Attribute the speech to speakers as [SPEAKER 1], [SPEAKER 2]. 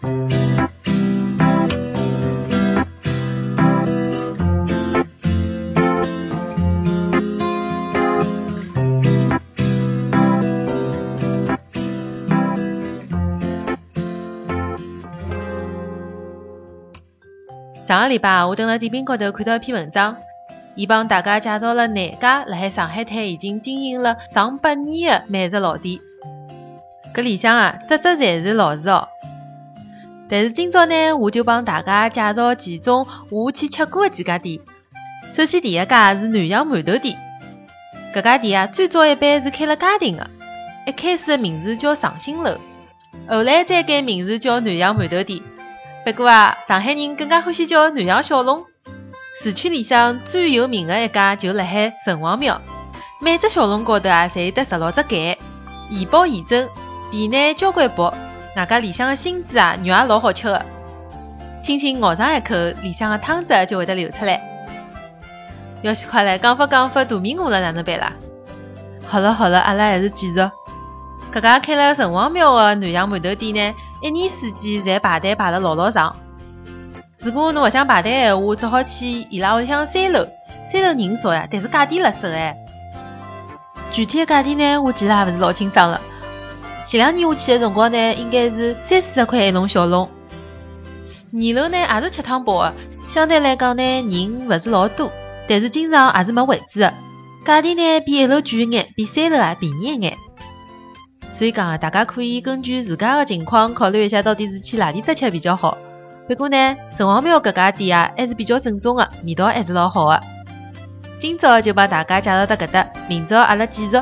[SPEAKER 1] 上个礼拜，我蹲辣点评高头看到一篇文章，伊帮大家介绍了哪家辣海上海滩已经经营了上百年的美食老店。搿里向啊，只只侪是老字号。但是今朝呢，我就帮大家介绍其中我去吃过的几家店。首先第一家是南洋馒头店，搿家店啊，最早一般是开了家庭的，一开始的名字叫长兴楼，后来再改名字叫南洋馒头店。不过啊，上海人更加欢喜叫南洋小笼。市区里向最有名的一家就辣海城隍庙，每只小笼高头啊，侪有得十六只盖，现包现蒸，皮呢交关薄，外加里向的芯子啊，肉也老好吃的。轻轻咬上一口，里向的汤汁就会得流出来。要是快来讲法讲法，大迷糊了哪能办啦？好了好了，阿拉还是继续。搿家开了城隍庙的南洋馒头店呢？一年四季侪排队排了老老长。如果侬勿想排队闲话，只好去伊拉屋里向三楼。三楼人少呀，但是价钿辣手哎。具体的价钿呢，我其实也勿是老清爽了。前两年我去的辰光呢，应该是三四十块一笼小笼。二楼呢也是吃汤包的，相对来讲呢人勿是老多，但是经常也是没位置的。价钿呢比一楼贵一眼，比三楼还便宜一眼。所以讲啊，大家可以根据自家的情况考虑一下，到底是去哪里搭吃比较好。不过呢，城隍庙搿家店啊，还是比较正宗的，味道还是老好的。今朝就帮大家介绍到搿搭，明朝阿拉继续。